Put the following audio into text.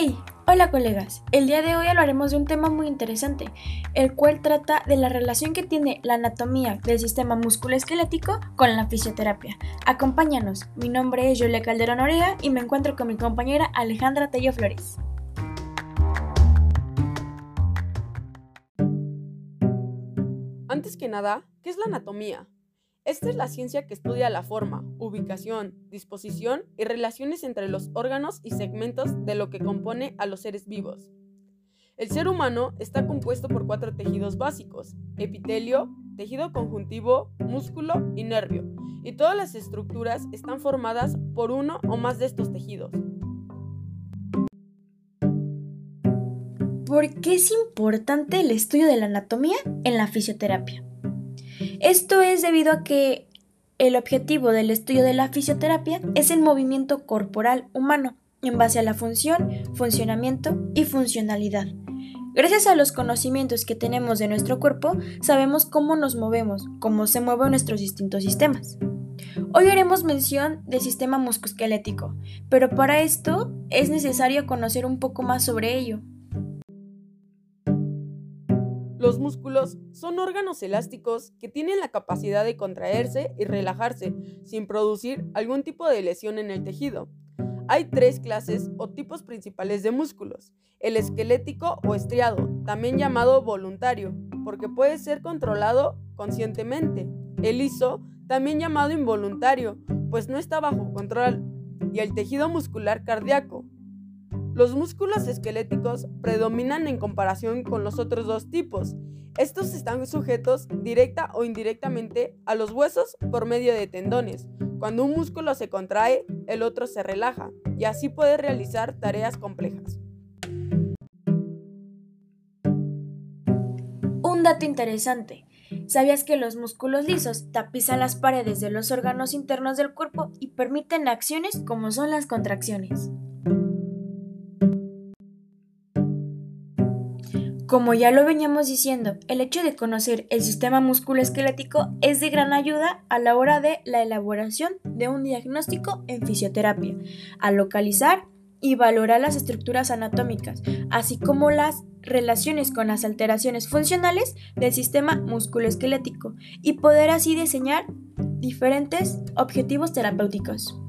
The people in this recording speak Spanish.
¡Hey! Hola colegas, el día de hoy hablaremos de un tema muy interesante, el cual trata de la relación que tiene la anatomía del sistema musculoesquelético con la fisioterapia. Acompáñanos, mi nombre es Julia Calderón Orea y me encuentro con mi compañera Alejandra Tello Flores. Antes que nada, ¿qué es la anatomía? Esta es la ciencia que estudia la forma, ubicación, disposición y relaciones entre los órganos y segmentos de lo que compone a los seres vivos. El ser humano está compuesto por cuatro tejidos básicos, epitelio, tejido conjuntivo, músculo y nervio, y todas las estructuras están formadas por uno o más de estos tejidos. ¿Por qué es importante el estudio de la anatomía en la fisioterapia? Esto es debido a que el objetivo del estudio de la fisioterapia es el movimiento corporal humano en base a la función, funcionamiento y funcionalidad. Gracias a los conocimientos que tenemos de nuestro cuerpo, sabemos cómo nos movemos, cómo se mueven nuestros distintos sistemas. Hoy haremos mención del sistema musculoesquelético, pero para esto es necesario conocer un poco más sobre ello. Los músculos son órganos elásticos que tienen la capacidad de contraerse y relajarse sin producir algún tipo de lesión en el tejido. Hay tres clases o tipos principales de músculos. El esquelético o estriado, también llamado voluntario, porque puede ser controlado conscientemente. El liso, también llamado involuntario, pues no está bajo control. Y el tejido muscular cardíaco, los músculos esqueléticos predominan en comparación con los otros dos tipos. Estos están sujetos directa o indirectamente a los huesos por medio de tendones. Cuando un músculo se contrae, el otro se relaja y así puede realizar tareas complejas. Un dato interesante. ¿Sabías que los músculos lisos tapizan las paredes de los órganos internos del cuerpo y permiten acciones como son las contracciones? Como ya lo veníamos diciendo, el hecho de conocer el sistema musculoesquelético es de gran ayuda a la hora de la elaboración de un diagnóstico en fisioterapia, a localizar y valorar las estructuras anatómicas, así como las relaciones con las alteraciones funcionales del sistema musculoesquelético y poder así diseñar diferentes objetivos terapéuticos.